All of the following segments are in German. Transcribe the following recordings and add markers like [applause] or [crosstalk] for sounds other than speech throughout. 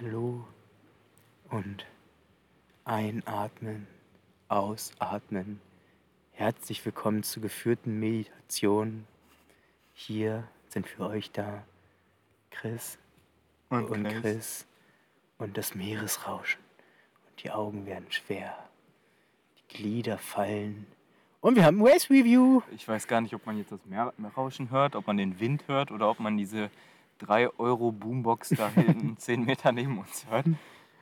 Hallo und einatmen, ausatmen. Herzlich willkommen zur geführten Meditation. Hier sind für euch da Chris Und und Chris. Chris und das Meeresrauschen. Und die Augen werden schwer. Die Glieder fallen. Und wir haben ein Race Review. Ich weiß gar nicht, ob man jetzt das Meerrauschen hört, ob man den Wind hört oder ob man diese 3 Euro Boombox da [laughs] hinten 10 Meter neben uns hört.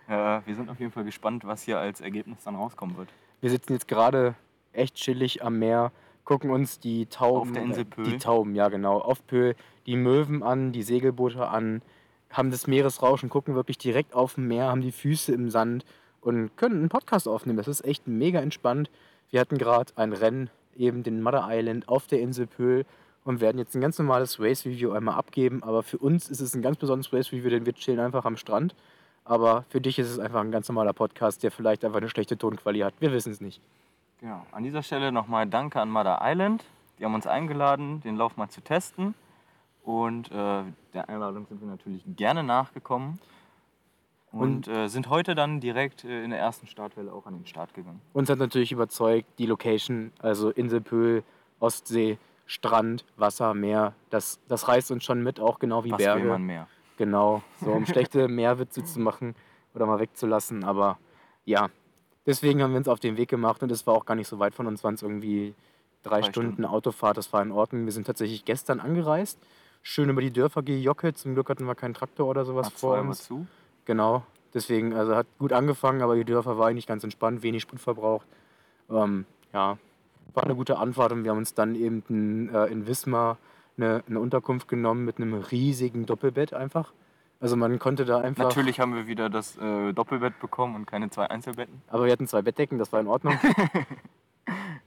Äh, wir sind auf jeden Fall gespannt, was hier als Ergebnis dann rauskommen wird. Wir sitzen jetzt gerade echt chillig am Meer, gucken uns die Tauben, Auf der Insel Pöhl. die Tauben, ja genau, auf Pöhl, die Möwen an, die Segelboote an, haben das Meeresrauschen, gucken wirklich direkt auf dem Meer, haben die Füße im Sand und können einen Podcast aufnehmen. Das ist echt mega entspannt. Wir hatten gerade ein Rennen, eben den Mother Island auf der Insel Pöhl und werden jetzt ein ganz normales Race Review einmal abgeben. Aber für uns ist es ein ganz besonderes Race Review, denn wir chillen einfach am Strand. Aber für dich ist es einfach ein ganz normaler Podcast, der vielleicht einfach eine schlechte Tonqualität hat. Wir wissen es nicht. Genau. An dieser Stelle nochmal Danke an Mother Island. Die haben uns eingeladen, den Lauf mal zu testen. Und äh, der Einladung sind wir natürlich gerne nachgekommen. Und, äh, sind heute dann direkt äh, in der ersten Startwelle auch an den Start gegangen. Uns hat natürlich überzeugt, die Location, also Inselpöhl, Ostsee, Strand, Wasser, Meer, das, das reißt uns schon mit, auch genau wie Was will Berge. man mehr? Genau, so um schlechte [laughs] Meerwitze zu machen oder mal wegzulassen. Aber ja, deswegen haben wir uns auf den Weg gemacht und es war auch gar nicht so weit von uns, waren es irgendwie drei, Drei Stunden, Stunden. Autofahrt, das war in Ordnung. Wir sind tatsächlich gestern angereist, schön über die Dörfer gejockelt. Zum Glück hatten wir keinen Traktor oder sowas Hat vor uns. zu. Genau, deswegen, also hat gut angefangen, aber die Dörfer war eigentlich ganz entspannt, wenig Sprit verbraucht. Ähm, ja, war eine gute Anfahrt und wir haben uns dann eben in, äh, in Wismar eine, eine Unterkunft genommen mit einem riesigen Doppelbett einfach. Also man konnte da einfach. Natürlich haben wir wieder das äh, Doppelbett bekommen und keine zwei Einzelbetten. Aber wir hatten zwei Bettdecken, das war in Ordnung. [laughs]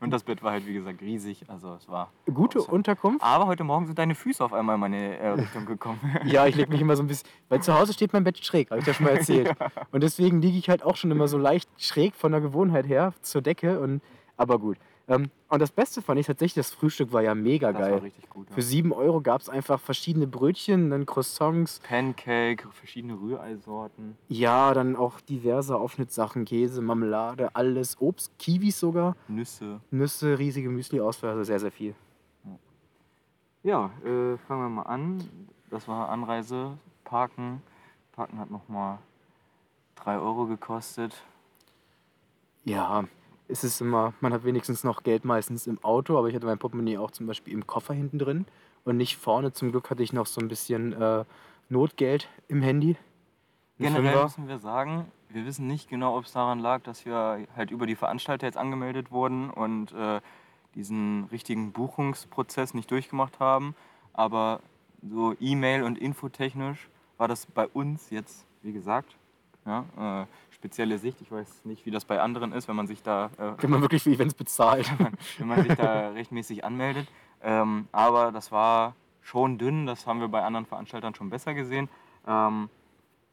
Und das Bett war halt, wie gesagt, riesig. Also es war. Gute awesome. Unterkunft. Aber heute Morgen sind deine Füße auf einmal in meine äh, [laughs] Richtung gekommen. Ja, ich lege mich immer so ein bisschen. Weil zu Hause steht mein Bett schräg, habe ich das schon mal [laughs] erzählt. Und deswegen liege ich halt auch schon immer so leicht schräg von der Gewohnheit her zur Decke. Und, aber gut. Ähm, und das Beste fand ich tatsächlich, das Frühstück war ja mega Das geil. war richtig gut. Für Ja. 7 Euro gab es einfach verschiedene Brötchen, dann Croissants, Pancake, verschiedene Rühreisorten. ja, dann auch diverse Aufschnittsachen, Käse, Marmelade, alles, Obst, Kiwis sogar, Nüsse. Nüsse, riesige Müsli-Auswahl, also sehr, sehr viel. Ja, äh, fangen wir mal an. Das war Anreise, Parken. Parken hat nochmal 3 Euro gekostet. Ja, es ist immer, man hat wenigstens noch Geld meistens im Auto, aber ich hatte mein Portemonnaie auch zum Beispiel im Koffer hinten drin und nicht vorne. Zum Glück hatte ich noch so ein bisschen äh, Notgeld im Handy. Generell Fünfer. müssen wir sagen, wir wissen nicht genau, ob es daran lag, dass wir halt über die Veranstalter jetzt angemeldet wurden und äh, diesen richtigen Buchungsprozess nicht durchgemacht haben. Aber so E-Mail und infotechnisch war das bei uns jetzt, wie gesagt, ja, äh, spezielle Sicht. Ich weiß nicht, wie das bei anderen ist, wenn man sich da äh, Wenn man wirklich für Events bezahlt. [laughs] wenn man sich da rechtmäßig anmeldet. Ähm, aber das war schon dünn, das haben wir bei anderen Veranstaltern schon besser gesehen. Ähm,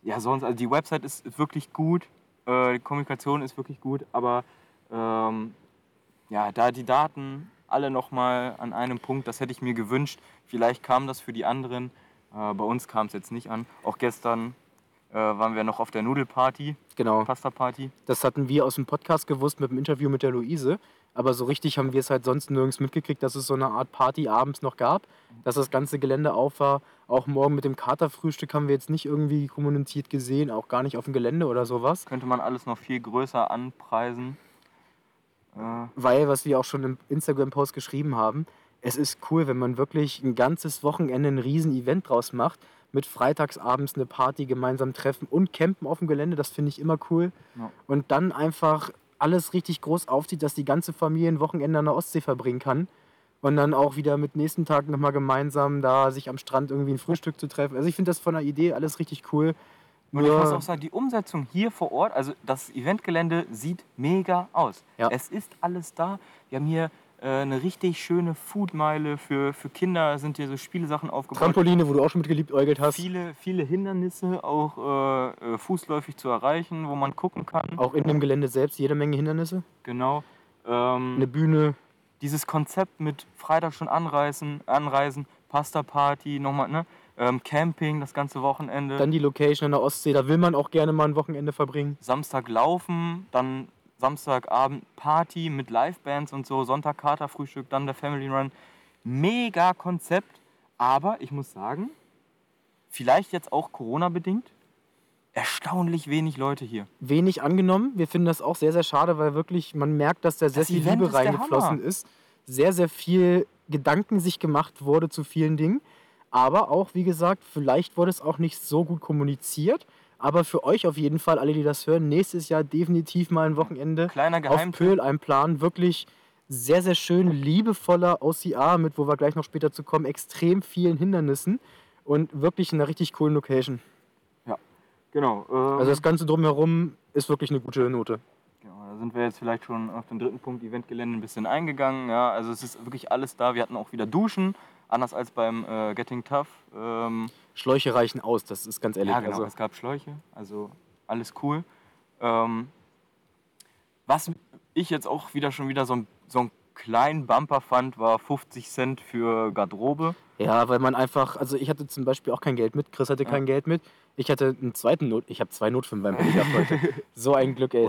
ja, sonst, also die Website ist, ist wirklich gut, äh, die Kommunikation ist wirklich gut, aber ähm, ja, da die Daten alle nochmal an einem Punkt, das hätte ich mir gewünscht. Vielleicht kam das für die anderen, äh, bei uns kam es jetzt nicht an. Auch gestern äh, waren wir noch auf der Nudelparty, genau. Pasta-Party. Das hatten wir aus dem Podcast gewusst mit dem Interview mit der Luise. Aber so richtig haben wir es halt sonst nirgends mitgekriegt, dass es so eine Art Party abends noch gab, dass das ganze Gelände auf war. Auch morgen mit dem Katerfrühstück haben wir jetzt nicht irgendwie kommuniziert gesehen, auch gar nicht auf dem Gelände oder sowas. Könnte man alles noch viel größer anpreisen. Äh, Weil, was wir auch schon im Instagram-Post geschrieben haben, es ist cool, wenn man wirklich ein ganzes Wochenende ein riesen Event draus macht, mit freitagsabends eine Party gemeinsam treffen und campen auf dem Gelände, das finde ich immer cool. Ja. Und dann einfach alles richtig groß aufzieht, dass die ganze Familie ein Wochenende an der Ostsee verbringen kann. Und dann auch wieder mit nächsten Tag nochmal gemeinsam da sich am Strand irgendwie ein Frühstück zu treffen. Also ich finde das von der Idee alles richtig cool. Und ich muss auch sagen, die Umsetzung hier vor Ort, also das Eventgelände sieht mega aus. Ja. Es ist alles da. Wir haben hier eine richtig schöne Foodmeile für, für Kinder, sind hier so Spielsachen aufgebaut. Trampoline, wo du auch schon mit geliebäugelt hast. Viele, viele Hindernisse auch äh, äh, fußläufig zu erreichen, wo man gucken kann. Auch in dem Gelände selbst jede Menge Hindernisse. Genau. Ähm, Eine Bühne. dieses Konzept mit Freitag schon anreisen, anreisen Pasta-Party, nochmal, ne? Ähm, Camping das ganze Wochenende. Dann die Location an der Ostsee, da will man auch gerne mal ein Wochenende verbringen. Samstag laufen, dann Samstagabend Party mit Livebands und so, Sonntag Katerfrühstück, dann der Family Run. Mega Konzept, aber ich muss sagen, vielleicht jetzt auch Corona-bedingt, erstaunlich wenig Leute hier. Wenig angenommen. Wir finden das auch sehr, sehr schade, weil wirklich man merkt, dass da sehr Das viel Event Liebe ist reingeflossen ist. Sehr, sehr viel Gedanken sich gemacht wurde zu vielen Dingen. Aber auch, wie gesagt, vielleicht wurde es auch nicht so gut kommuniziert. Aber für euch auf jeden Fall, alle, die das hören, nächstes Jahr definitiv mal ein Wochenende Kleiner auf. Pöhl ein Plan. Wirklich sehr, sehr schön, liebevoller OCA mit, wo wir gleich noch später zu kommen, extrem vielen Hindernissen und wirklich in einer richtig coolen Location. Genau. Ähm, Also das Ganze drumherum ist wirklich eine gute Note. Genau, da sind wir jetzt vielleicht schon auf den dritten Punkt Eventgelände ein bisschen eingegangen. Ja, also es ist wirklich alles da. Wir hatten auch wieder Duschen, anders als beim äh, Getting Tough. Ähm, Schläuche reichen aus, das ist ganz ehrlich. ja, genau, also, es gab Schläuche, also alles cool. Ähm, was ich jetzt auch wieder schon wieder so, ein- so einen kleinen Bumper fand, war 50 Cent für Garderobe. ja, weil man einfach, also ich hatte zum Beispiel auch kein Geld mit, Chris hatte Ja. kein Geld mit. Ich hatte einen zweiten Not, ich habe zwei Notfilme beim Handy [laughs] gehabt heute. So ein Glück, ey.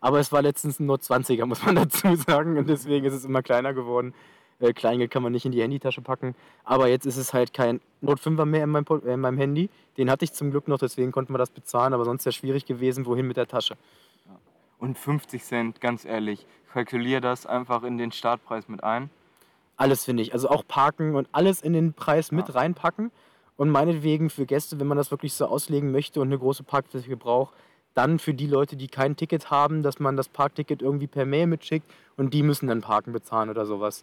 Aber es war letztens ein Not 20er, muss man [laughs] dazu sagen. Und deswegen ist es immer kleiner geworden. Äh, Kleingeld kann man nicht in die Handytasche packen. Aber jetzt ist es halt kein Not 5er mehr in meinem, äh, in meinem Handy. Den hatte ich zum Glück noch, deswegen konnten wir das bezahlen. Aber sonst wäre es schwierig gewesen, wohin mit der Tasche. Und 50 Cent, ganz ehrlich, kalkuliere das einfach in den Startpreis mit ein. Alles finde ich. Also auch parken und alles in den Preis mit Ja. reinpacken. Und meinetwegen für Gäste, wenn man das wirklich so auslegen möchte und eine große Parkfläche braucht, dann für die Leute, die kein Ticket haben, dass man das Parkticket irgendwie per Mail mitschickt und die müssen dann Parken bezahlen oder sowas.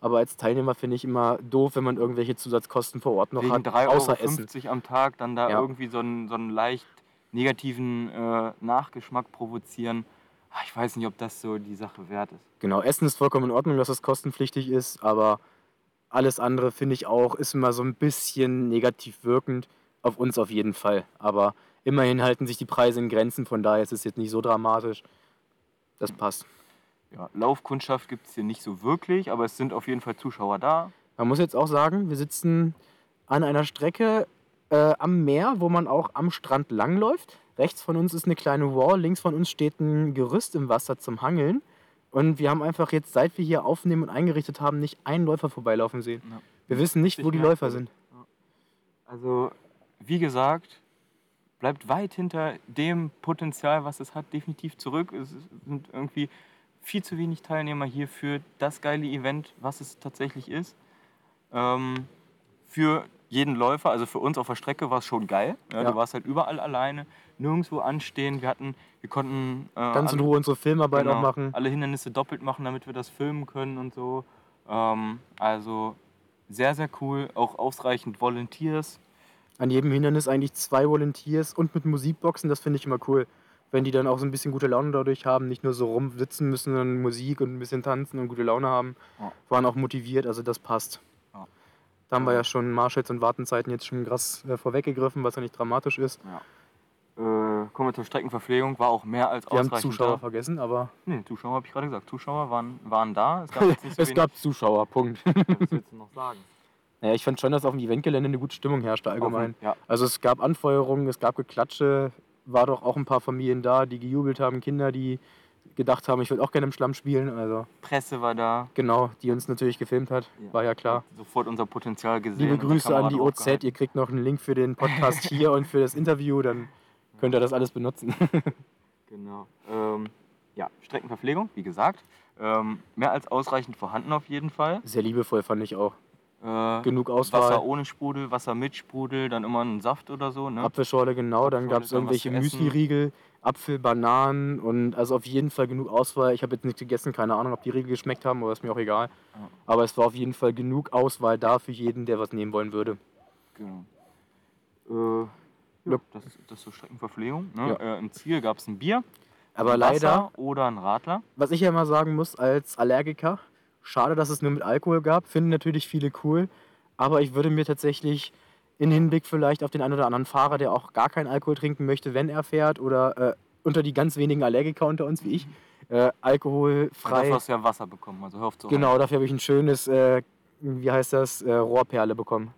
Aber als Teilnehmer finde ich immer doof, wenn man irgendwelche Zusatzkosten vor Ort noch Wegen hat, 3,50 außer Essen. Euro am Tag dann da Ja. irgendwie so einen, so einen leicht negativen äh, Nachgeschmack provozieren. Ah, Ich weiß nicht, ob das so die Sache wert ist. Genau, Essen ist vollkommen in Ordnung, dass es kostenpflichtig ist, aber alles andere finde ich auch, ist immer so ein bisschen negativ wirkend. Auf uns auf jeden Fall. Aber immerhin halten sich die Preise in Grenzen, von daher ist es jetzt nicht so dramatisch. Das passt. Ja, Laufkundschaft gibt es hier nicht so wirklich, aber es sind auf jeden Fall Zuschauer da. Man muss jetzt auch sagen, wir sitzen an einer Strecke äh, am Meer, wo man auch am Strand langläuft. Rechts von uns ist eine kleine Wall, links von uns steht ein Gerüst im Wasser zum Hangeln. Und wir haben einfach jetzt, seit wir hier aufnehmen und eingerichtet haben, nicht einen Läufer vorbeilaufen sehen. Ja. Wir wissen nicht, wo die Läufer sind. Also, wie gesagt, bleibt weit hinter dem Potenzial, was es hat, definitiv zurück. Es sind irgendwie viel zu wenig Teilnehmer hier für das geile Event, was es tatsächlich ist. Ähm, für jeden Läufer, also für uns auf der Strecke war es schon geil. Ja, Ja. Du warst halt überall alleine, nirgendwo anstehen. Wir hatten, wir konnten äh, Ganz in Ruhe unsere Filmarbeit genau, auch machen. alle Hindernisse doppelt machen, damit wir das filmen können und so. Ähm, also sehr, sehr cool. Auch ausreichend Volunteers. An jedem Hindernis eigentlich zwei Volunteers und mit Musikboxen, das finde ich immer cool. Wenn die dann auch so ein bisschen gute Laune dadurch haben, nicht nur so rumsitzen müssen, sondern Musik und ein bisschen tanzen und gute Laune haben, Ja. waren auch motiviert, also das passt. Ja. Da haben wir Ja. ja schon Marschalls und Wartenzeiten jetzt schon krass äh, vorweggegriffen, was ja nicht dramatisch ist. Äh, kommen wir zur Streckenverpflegung. War auch mehr als Wir haben ausreichend Zuschauer da. vergessen, aber Nee, Zuschauer habe ich gerade gesagt. Zuschauer waren, waren da. Es gab [laughs] so es gab Zuschauer, Punkt. Was willst du noch sagen? Naja, ich fand schon, dass auf dem Eventgelände eine gute Stimmung herrschte allgemein. Ja, Also es gab Anfeuerungen, es gab Geklatsche, war doch auch ein paar Familien da, die gejubelt haben, Kinder, die gedacht haben, ich würde auch gerne im Schlamm spielen. Also Presse war da. genau, die uns natürlich gefilmt hat, Ja. war ja klar. Sofort unser Potenzial gesehen. Liebe Grüße an die OZ, ihr kriegt noch einen Link für den Podcast [laughs] hier und für das Interview, dann könnt ihr das alles benutzen. [laughs] Genau. Ähm, ja, Streckenverpflegung, wie gesagt. Ähm, mehr als ausreichend vorhanden auf jeden Fall. Sehr liebevoll fand ich auch. Äh, Genug Auswahl. Wasser ohne Sprudel, Wasser mit Sprudel, dann immer ein Saft oder so. Ne? Apfelschorle, genau. Dann Apfelschorle, gab es dann irgendwelche. Müsli-Riegel, Apfel, Bananen und also auf jeden Fall genug Auswahl. Ich habe jetzt nicht gegessen, keine Ahnung, ob die Riegel geschmeckt haben, aber ist mir auch egal. Ja. Aber es war auf jeden Fall genug Auswahl da für jeden, der was nehmen wollen würde. Genau. Äh, Ja. das, das ist so Streckenverpflegung. Ne? Ja. Äh, Im Ziel gab es ein Bier, Aber ein leider, Wasser oder ein Radler. was ich ja immer sagen muss als Allergiker, schade, dass es nur mit Alkohol gab. Finden natürlich viele cool. Aber ich würde mir tatsächlich in Hinblick vielleicht auf den einen oder anderen Fahrer, der auch gar keinen Alkohol trinken möchte, wenn er fährt, oder äh, unter die ganz wenigen Allergiker unter uns wie ich, äh, Dafür alkoholfrei. hast du ja Wasser bekommen, also hör auf zu Genau, dafür habe ich ein schönes äh, wie heißt das, äh, Rohrperle bekommen.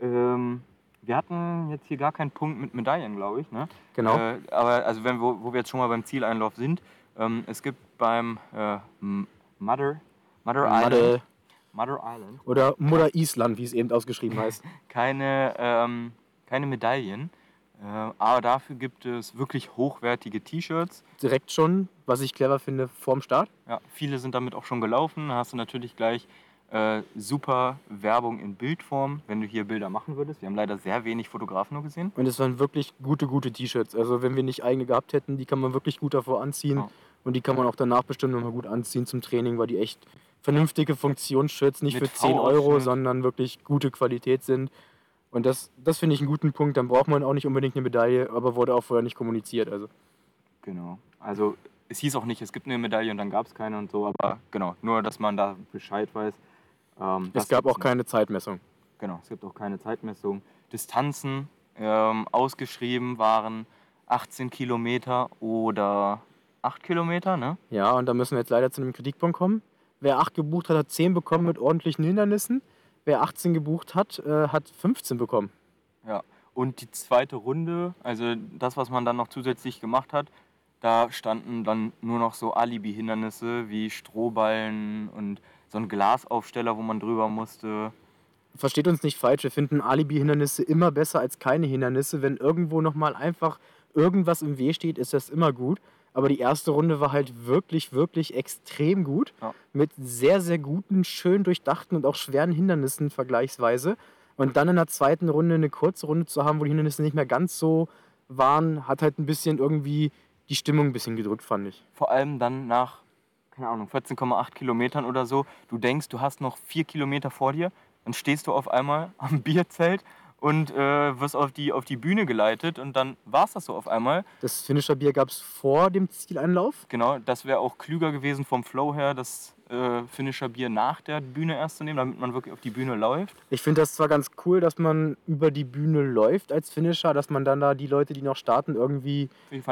Ähm, wir hatten jetzt hier gar keinen Punkt mit Medaillen, glaube ich. Ne? Genau. Äh, aber also wenn, wo, wo wir jetzt schon mal beim Zieleinlauf sind, ähm, es gibt beim äh, Mother, Mother Island, Mother Island oder Mutter Island, wie es eben ausgeschrieben heißt. [laughs] keine, ähm, keine Medaillen. Äh, aber dafür gibt es wirklich hochwertige T-Shirts. Direkt schon, was ich clever finde, vorm Start. Ja, viele sind damit auch schon gelaufen. Da hast du natürlich gleich äh, super Werbung in Bildform, wenn du hier Bilder machen würdest. Wir haben leider sehr wenig Fotografen nur gesehen. Und es waren wirklich gute, gute T-Shirts. Also wenn wir nicht eigene gehabt hätten, die kann man wirklich gut davor anziehen. Ja. Und die kann man auch danach bestimmt nochmal gut anziehen zum Training, weil die echt vernünftige Funktionsshirts nicht Mit für 10 Euro, sondern wirklich gute Qualität sind. Und das, das finde ich einen guten Punkt. Dann braucht man auch nicht unbedingt eine Medaille, aber wurde auch vorher nicht kommuniziert. Also Genau. Also es hieß auch nicht, es gibt eine Medaille und dann gab es keine und so, aber genau, nur dass man da Bescheid weiß. Ähm, es gab auch keine Zeitmessung. Genau, es gibt auch keine Zeitmessung. Distanzen ähm, ausgeschrieben waren 18 Kilometer oder 8 Kilometer, ne? Ja, und da müssen wir jetzt leider zu einem Kritikpunkt kommen. Wer 8 gebucht hat, hat 10 bekommen mit ordentlichen Hindernissen. Wer 18 gebucht hat, äh, hat 15 bekommen. Ja. Und die zweite Runde, also das, was man dann noch zusätzlich gemacht hat, da standen dann nur noch so Alibi-Hindernisse wie Strohballen und so ein Glasaufsteller, wo man drüber musste. Versteht uns nicht falsch, wir finden Alibi-Hindernisse immer besser als keine Hindernisse. Wenn irgendwo nochmal einfach irgendwas im Weg steht, ist das immer gut. Aber die erste Runde war halt wirklich, wirklich extrem gut. Ja. Mit sehr, sehr guten, schön durchdachten und auch schweren Hindernissen vergleichsweise. Und dann in der zweiten Runde eine kurze Runde zu haben, wo die Hindernisse nicht mehr ganz so waren, hat halt ein bisschen irgendwie die Stimmung ein bisschen gedrückt, fand ich. Vor allem dann nach, keine Ahnung, 14,8 Kilometern oder so. Du denkst, du hast noch vier Kilometer vor dir, dann stehst du auf einmal am Bierzelt und äh, wirst auf die, auf die Bühne geleitet und dann war es das so auf einmal. Das Finisher Bier gab es vor dem Zieleinlauf. Genau, das wäre auch klüger gewesen vom Flow her, das äh, Finisher Bier nach der Bühne erst zu nehmen, damit man wirklich auf die Bühne läuft. Ich finde das zwar ganz cool, dass man über die Bühne läuft als Finisher, dass man dann da die Leute, die noch starten, irgendwie mit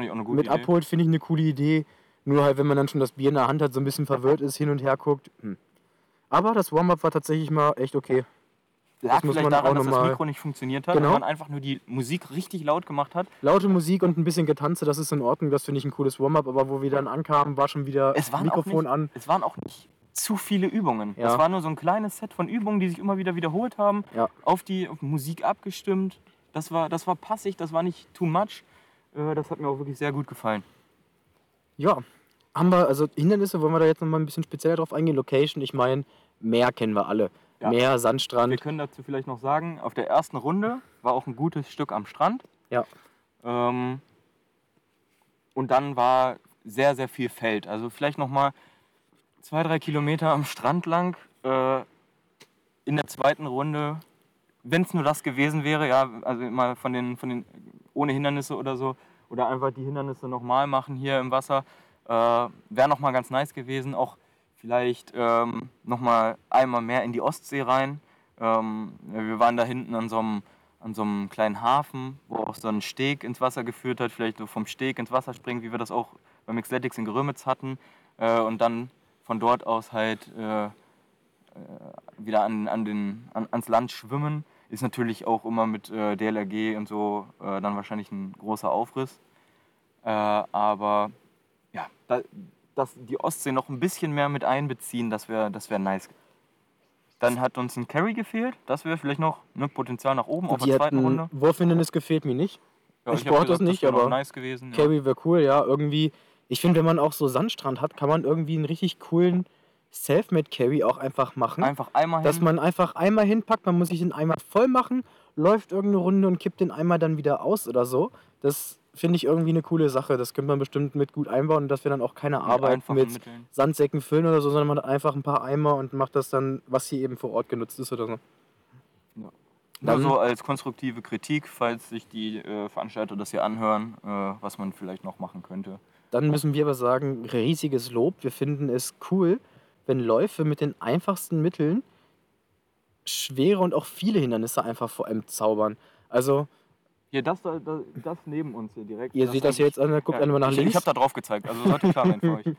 Idee. abholt, finde ich eine coole Idee. Nur halt, wenn man dann schon das Bier in der Hand hat, so ein bisschen verwirrt ist, hin und her guckt. Hm. Aber das Warm-up war tatsächlich mal echt okay. Lag muss vielleicht daran, dass das Mikro nicht funktioniert hat Genau. und man einfach nur die Musik richtig laut gemacht hat. Laute Musik und ein bisschen Getanze, das ist in Ordnung, das finde ich ein cooles Warm-up. Aber wo wir dann ankamen, war schon wieder Es Mikrofon auch an. nicht, es waren auch nicht zu viele Übungen. Ja. Es war nur so ein kleines Set von Übungen, die sich immer wieder wiederholt haben, Ja. auf die auf Musik abgestimmt. Das war, das war passig, das war nicht too much. Äh, Das hat mir auch wirklich sehr gut gefallen. Ja, haben wir, also Hindernisse, wollen wir da jetzt nochmal ein bisschen spezieller drauf eingehen? Location, ich meine, Meer kennen wir alle. Ja. Meer, Wir Sandstrand. können dazu vielleicht noch sagen, auf der ersten Runde war auch ein gutes Stück am Strand. Ja. Ähm, und dann war sehr, sehr viel Feld. Also vielleicht noch mal zwei, drei Kilometer am Strand lang. Äh, in der zweiten Runde, wenn es nur das gewesen wäre, ja, also mal von den, von den ohne Hindernisse oder so, oder einfach die Hindernisse nochmal machen hier im Wasser, äh, wäre nochmal ganz nice gewesen. Auch vielleicht ähm, nochmal einmal mehr in die Ostsee rein. Ähm, wir waren da hinten an so einem an so einem kleinen Hafen, wo auch so ein Steg ins Wasser geführt hat, vielleicht so vom Steg ins Wasser springen, wie wir das auch beim Xletics in Grömitz hatten. Äh, und dann von dort aus halt äh, äh, wieder an, an den, an, ans Land schwimmen. Ist natürlich auch immer mit äh, DLRG und so äh, dann wahrscheinlich ein großer Aufriss. Äh, aber ja, da, dass die Ostsee noch ein bisschen mehr mit einbeziehen, das wäre das wär nice. Dann hat uns ein Carry gefehlt. Das wäre vielleicht noch ne, Potenzial nach oben auf Die der zweiten Runde. Wurfhindernis gefehlt mir nicht. Ja, ich hab brauch gesagt, das nicht, noch aber nice gewesen. Ja. Carry wäre cool, ja. Irgendwie, ich finde, wenn man auch so Sandstrand hat, kann man irgendwie einen richtig coolen Selfmade-Carry auch einfach machen. Einfach einmal dass hin. man einfach einmal hinpackt, man muss sich den Eimer voll machen, läuft irgendeine Runde und kippt den Eimer dann wieder aus oder so. Das finde ich irgendwie eine coole Sache. Das könnte man bestimmt mit gut einbauen, dass wir dann auch keine Arbeit mit Mitteln. Sandsäcken füllen oder so, sondern man hat einfach ein paar Eimer und macht das dann, was hier eben vor Ort genutzt ist oder so. Nur Dann- so als konstruktive Kritik, falls sich die äh, Veranstalter das hier anhören, äh, was man vielleicht noch machen könnte. Dann müssen wir aber sagen, riesiges Lob. Wir finden es cool, wenn Läufe mit den einfachsten Mitteln schwere und auch viele Hindernisse einfach vor allem zaubern. Also, Hier, das, da- da- das neben uns hier direkt. ihr seht das hier jetzt an, guckt einmal nach ich, links. Ich habe da drauf gezeigt, also sollte klar sein für euch. [laughs]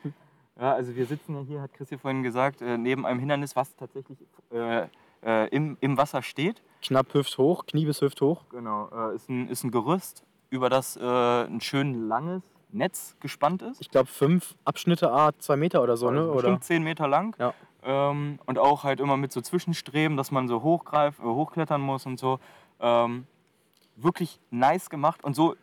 Ja, also wir sitzen ja hier, hat Chris hier vorhin gesagt, äh, neben einem Hindernis, was tatsächlich äh, äh, im, im Wasser steht. Knapp hüfthoch, Knie bis hüfthoch. Genau, äh, ist, ein, ist ein Gerüst, über das äh, ein schön langes Netz gespannt ist. Ich glaube, fünf Abschnitte, A, zwei Meter oder so, ne? Also Oder? bestimmt 10 Meter lang. Ja. Ähm, und auch halt immer mit so Zwischenstreben, dass man so hochgreif, äh, hochklettern muss und so. Ähm, wirklich nice gemacht und so,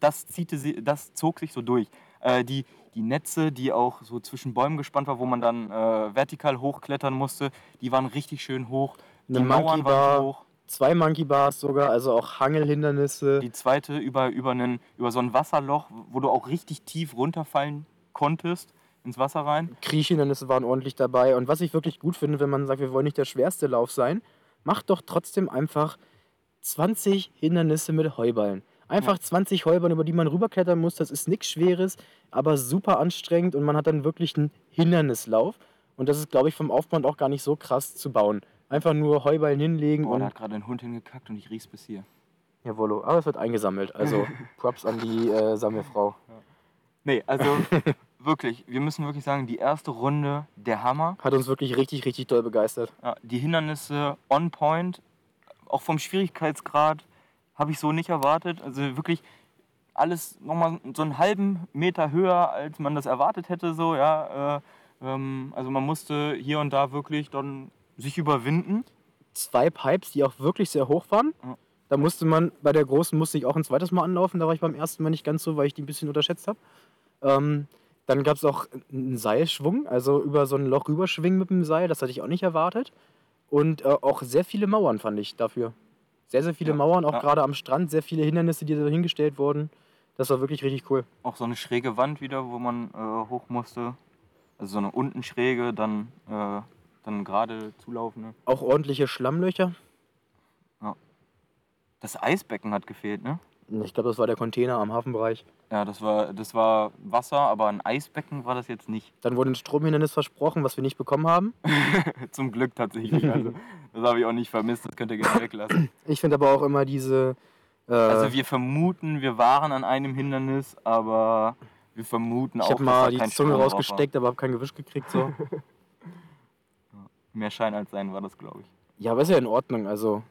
das, ziehte sie, das zog sich so durch. Äh, die, die Netze, die auch so zwischen Bäumen gespannt war, wo man dann äh, vertikal hochklettern musste, die waren richtig schön hoch. Eine die Mauern waren hoch. Zwei Monkey Bars sogar, also auch Hangelhindernisse. Die zweite über, über, einen, über so ein Wasserloch, wo du auch richtig tief runterfallen konntest ins Wasser rein. Kriechhindernisse waren ordentlich dabei. Und was ich wirklich gut finde, wenn man sagt, wir wollen nicht der schwerste Lauf sein, macht doch trotzdem einfach 20 Hindernisse mit Heuballen. Einfach 20 Heuballen, über die man rüberklettern muss. Das ist nichts Schweres, aber super anstrengend und man hat dann wirklich einen Hindernislauf. Und das ist, glaube ich, vom Aufbau auch gar nicht so krass zu bauen. Einfach nur Heuballen hinlegen Boah, da und. hat gerade ein Hund hingekackt und ich riech's bis hier. Jawollo, aber es wird eingesammelt. Also [laughs] Props an die äh, Sammelfrau. Nee, also [laughs] wirklich, wir müssen wirklich sagen, die erste Runde der Hammer. Hat uns wirklich richtig, richtig doll begeistert. Ja, die Hindernisse on point, auch vom Schwierigkeitsgrad habe ich so nicht erwartet. Also wirklich alles nochmal so einen halben Meter höher, als man das erwartet hätte. So, ja, äh, ähm, also man musste hier und da wirklich dann sich überwinden. zwei Pipes, die auch wirklich sehr hoch waren. Ja. Da musste man, bei der großen musste ich auch ein zweites Mal anlaufen. Da war ich beim ersten Mal nicht ganz so, weil ich die ein bisschen unterschätzt habe. Ähm, dann gab es auch einen Seilschwung, also über so ein Loch rüberschwingen mit dem Seil. Das hatte ich auch nicht erwartet. Und äh, auch sehr viele Mauern fand ich dafür. Sehr, sehr viele Ja, Mauern, auch ja. gerade am Strand. Sehr viele Hindernisse, die da hingestellt wurden. Das war wirklich richtig cool. Auch so eine schräge Wand wieder, wo man äh, hoch musste. Also so eine unten schräge, dann, äh, dann gerade zulaufende. Auch ordentliche Schlammlöcher. Das Eisbecken hat gefehlt, ne? Ich glaube, das war der Container am Hafenbereich. Ja, das war, das war Wasser, aber ein Eisbecken war das jetzt nicht. Dann wurde ein Stromhindernis versprochen, was wir nicht bekommen haben. [laughs] Zum Glück tatsächlich. Also, das habe ich auch nicht vermisst, das könnt ihr gerne weglassen. Ich finde aber auch immer diese. Äh, Also wir vermuten, wir waren an einem Hindernis, aber wir vermuten ich auch, habe dass mal die Zunge Strom rausgesteckt, aber habe kein Gewisch gekriegt. So. Mehr Schein als Sein war das, glaube ich. ja, aber ist ja in Ordnung. Also,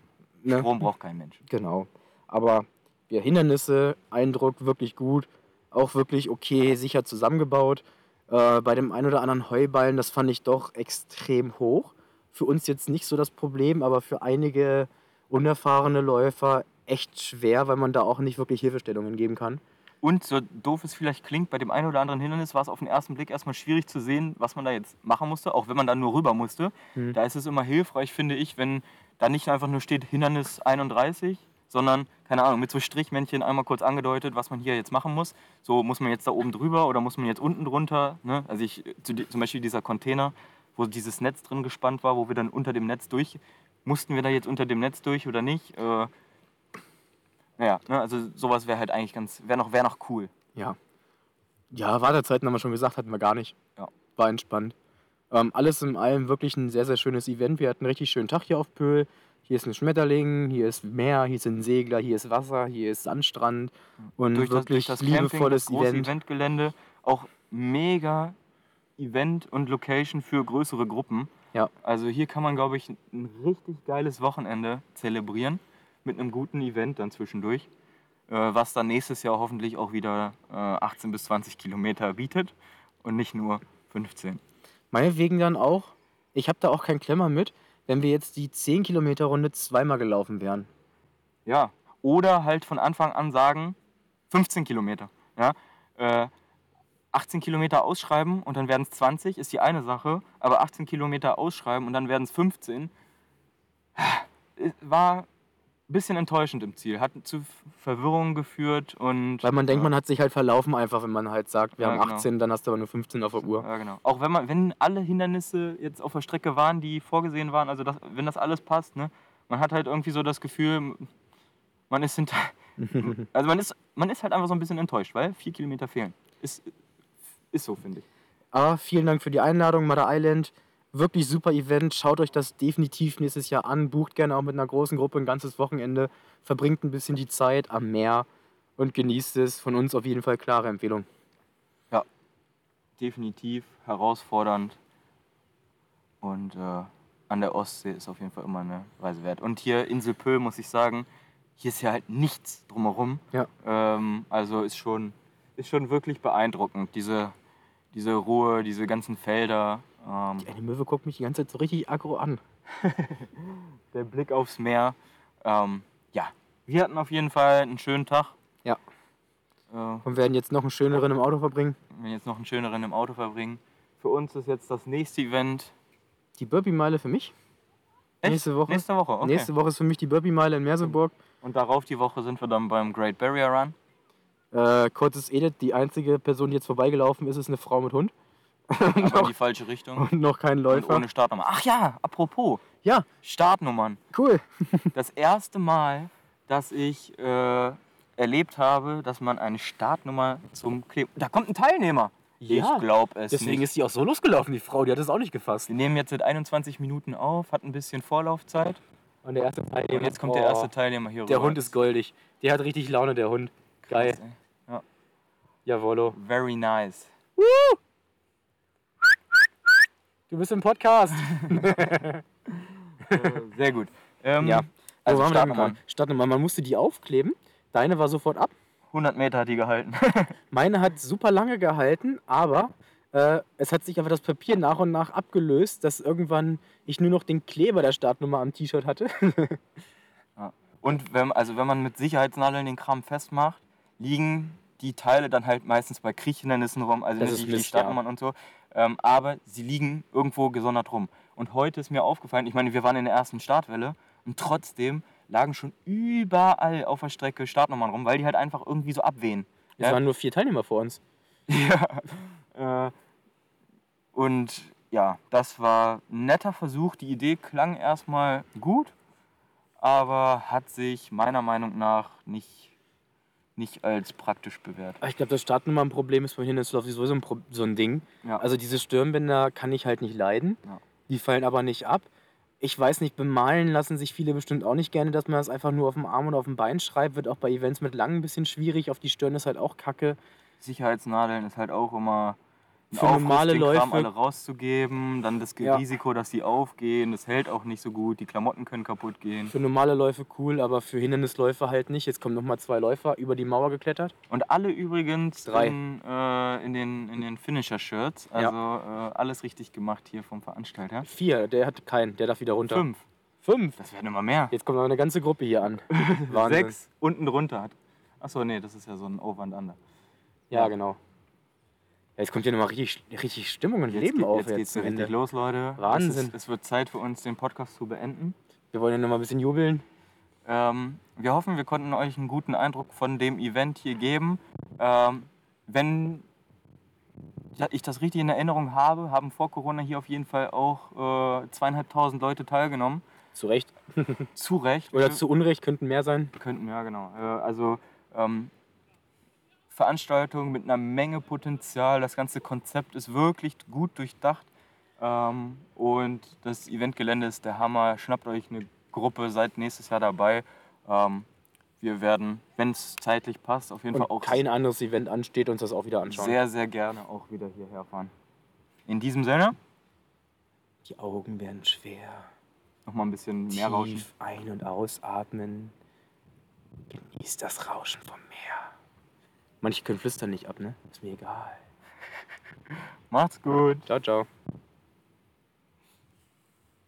ne? Strom braucht kein Mensch. Genau. Aber ja, Hindernisse, Eindruck wirklich gut. Auch wirklich okay, sicher zusammengebaut. Äh, bei dem einen oder anderen Heuballen, das fand ich doch extrem hoch. Für uns jetzt nicht so das Problem, aber für einige unerfahrene Läufer echt schwer, weil man da auch nicht wirklich Hilfestellungen geben kann. Und so doof es vielleicht klingt, bei dem einen oder anderen Hindernis war es auf den ersten Blick erstmal schwierig zu sehen, was man da jetzt machen musste, auch wenn man dann nur rüber musste. Mhm. Da ist es immer hilfreich, finde ich, wenn da nicht einfach nur steht Hindernis 31, sondern, keine Ahnung, mit so Strichmännchen einmal kurz angedeutet, was man hier jetzt machen muss. So muss man jetzt da oben drüber oder muss man jetzt unten drunter. Ne? Also ich, zum Beispiel dieser Container, wo dieses Netz drin gespannt war, wo wir dann unter dem Netz durch, mussten wir da jetzt unter dem Netz durch oder nicht? Äh, naja, ne? also sowas wäre halt eigentlich ganz, wäre noch, wär noch cool. Ja. Ja, Wartezeiten haben wir schon gesagt, hatten wir gar nicht. Ja. War entspannt. Ähm, alles in allem wirklich ein sehr, sehr schönes Event. Wir hatten einen richtig schönen Tag hier auf Pöhl. Hier ist ein Schmetterling, hier ist Meer, hier sind Segler, hier ist Wasser, hier ist Sandstrand. Und durch das, wirklich durch das Camping, liebevolles das große Event. Eventgelände, auch mega Event und Location für größere Gruppen. Ja. Also hier kann man, glaube ich, ein richtig geiles Wochenende zelebrieren mit einem guten Event dann zwischendurch, äh, was dann nächstes Jahr hoffentlich auch wieder äh, 18 bis 20 Kilometer bietet und nicht nur 15. Meinetwegen dann auch, ich habe da auch keinen Klemmer mit, wenn wir jetzt die 10 Kilometer Runde zweimal gelaufen wären. Ja, oder halt von Anfang an sagen, 15 Kilometer. Ja? Äh, 18 Kilometer ausschreiben und dann werden es 20, ist die eine Sache, aber 18 Kilometer ausschreiben und dann werden es 15, äh, war bisschen enttäuschend im Ziel, hat zu Verwirrung geführt und... Weil man denkt, man hat sich halt verlaufen einfach, wenn man halt sagt, wir Ja, haben genau. 18, dann hast du aber nur 15 auf der Uhr. Ja, genau. Auch wenn man, wenn alle Hindernisse jetzt auf der Strecke waren, die vorgesehen waren, also das, wenn das alles passt, ne, man hat halt irgendwie so das Gefühl, man ist hinter. [laughs] also man ist, man ist halt einfach so ein bisschen enttäuscht, weil vier Kilometer fehlen. Ist, ist so, finde ich. Aber vielen Dank für die Einladung, Mother Island. Wirklich super Event. Schaut euch das definitiv nächstes Jahr an. Bucht gerne auch mit einer großen Gruppe ein ganzes Wochenende. Verbringt ein bisschen die Zeit am Meer und genießt es. Von uns auf jeden Fall klare Empfehlung. definitiv herausfordernd. Und äh, an der Ostsee ist auf jeden Fall immer eine Reise wert. Und hier Insel Pö, muss ich sagen, hier ist ja halt nichts drumherum. Ja. Ähm, also ist schon, ist schon wirklich beeindruckend, diese, diese Ruhe, diese ganzen Felder. Ähm, Die eine Möwe guckt mich die ganze Zeit so richtig aggro an. [laughs] der Blick aufs Meer. Ähm, ja, wir hatten auf jeden Fall einen schönen Tag. Ja. Äh, Und werden jetzt noch einen schöneren im Auto verbringen. wir jetzt noch einen schöneren im Auto verbringen. Für uns ist jetzt das nächste Event. Die Burpee-Meile für mich. Echt? Nächste Woche. Nächste Woche, okay. Nächste Woche ist für mich die Burpee-Meile in Merseburg. Und darauf die Woche sind wir dann beim Great Barrier Run. Äh, kurzes Edit, die einzige Person, die jetzt vorbeigelaufen ist, ist eine Frau mit Hund. Aber in die falsche Richtung. Und noch kein Und Läufer. ohne Startnummer. Ach ja, apropos. Ja, Startnummern. cool. [laughs] Das erste Mal, dass ich äh, erlebt habe, dass man eine Startnummer zum Kleben. Da kommt ein Teilnehmer. Ja, ich glaube es Deswegen nicht. ist sie auch so losgelaufen, die Frau. Die hat es auch nicht gefasst. Wir nehmen jetzt seit 21 Minuten auf, hat ein bisschen Vorlaufzeit. Und der erste Teilnehmer. Und jetzt kommt der Oh, erste Teilnehmer hier Der rüber. Hund ist goldig. Der hat richtig Laune, der Hund. Geil. Krass, ey. Jawollo. Very nice. Du bist im Podcast. [laughs] Äh, Sehr gut. Ähm, Ja. Also Wo waren wir denn Startnummern. gerade? Startnummer. Man musste die aufkleben. Deine war sofort ab. 100 Meter hat die gehalten. [laughs] Meine hat super lange gehalten, aber äh, es hat sich einfach das Papier nach und nach abgelöst, dass irgendwann ich nur noch den Kleber der Startnummer am T-Shirt hatte. [laughs] Und wenn, also wenn man mit Sicherheitsnadeln den Kram festmacht, liegen die Teile dann halt meistens bei Kriechhindernissen rum, also Das nicht ist die, die Startnummern und so. Ähm, aber sie liegen irgendwo gesondert rum. Und heute ist mir aufgefallen, ich meine, wir waren in der ersten Startwelle und trotzdem lagen schon überall auf der Strecke Startnummern rum, weil die halt einfach irgendwie so abwehen. Es Ja. waren nur vier Teilnehmer vor uns. [laughs] Ja. Äh, und ja, das war ein netter Versuch. Die Idee klang erstmal gut, aber hat sich meiner Meinung nach nicht, nicht als praktisch bewährt. Ich glaube, das Startnummernproblem ist beim Hindernislauf sowieso ein, Pro- so ein Ding. Ja. Also diese Stirnbänder kann ich halt nicht leiden. Ja. Die fallen aber nicht ab. Ich weiß nicht, bemalen lassen sich viele bestimmt auch nicht gerne, dass man das einfach nur auf dem Arm oder auf dem Bein schreibt. Wird auch bei Events mit lang ein bisschen schwierig. Auf die Stirn ist halt auch kacke. Sicherheitsnadeln ist halt auch immer Für Aufriss, normale den Kram Läufe- alle rauszugeben, dann das Ja. Risiko, dass die aufgehen, das hält auch nicht so gut, die Klamotten können kaputt gehen. Für normale Läufe cool, aber für Hindernisläufe halt nicht. Jetzt kommen nochmal zwei Läufer über die Mauer geklettert. Und alle übrigens Drei. in, äh, in den, in den Finisher-Shirts, also äh, alles richtig gemacht hier vom Veranstalter. Vier, der hat keinen, der darf wieder runter. Fünf. Fünf. Das werden immer mehr. Jetzt kommt noch eine ganze Gruppe hier an. [laughs] Sechs unten drunter hat. Achso, nee, das ist ja so ein Over and Under. Ja, genau. Jetzt kommt hier nochmal richtig, richtig Stimmung und Leben geht, auf jetzt jetzt geht's richtig Ende. los, Leute. Wahnsinn. Es, ist, es wird Zeit für uns, den Podcast zu beenden. Wir wollen ja nochmal ein bisschen jubeln. Ähm, wir hoffen, wir konnten euch einen guten Eindruck von dem Event hier geben. Ähm, wenn ich das richtig in Erinnerung habe, haben vor Corona hier auf jeden Fall auch äh, zweieinhalbtausend Leute teilgenommen. Zu Recht. [laughs] Zu Recht. Oder zu Unrecht könnten mehr sein. Könnten, ja, genau. Äh, also ähm, Veranstaltung mit einer Menge Potenzial. Das ganze Konzept ist wirklich gut durchdacht. Ähm, und das Eventgelände ist der Hammer. Schnappt euch eine Gruppe, seid nächstes Jahr dabei. Ähm, wir werden, wenn es zeitlich passt, auf jeden Und Fall auch kein anderes Event ansteht, uns das auch wieder anschauen. sehr, sehr gerne auch wieder hierher fahren. In diesem Sinne, Die Augen werden schwer. nochmal ein bisschen mehr rauschen. Tief ein- und ausatmen. Genießt das Rauschen vom Meer. Manche können flüstern nicht ab, ne? Ist mir egal. Macht's gut. Ciao, ciao.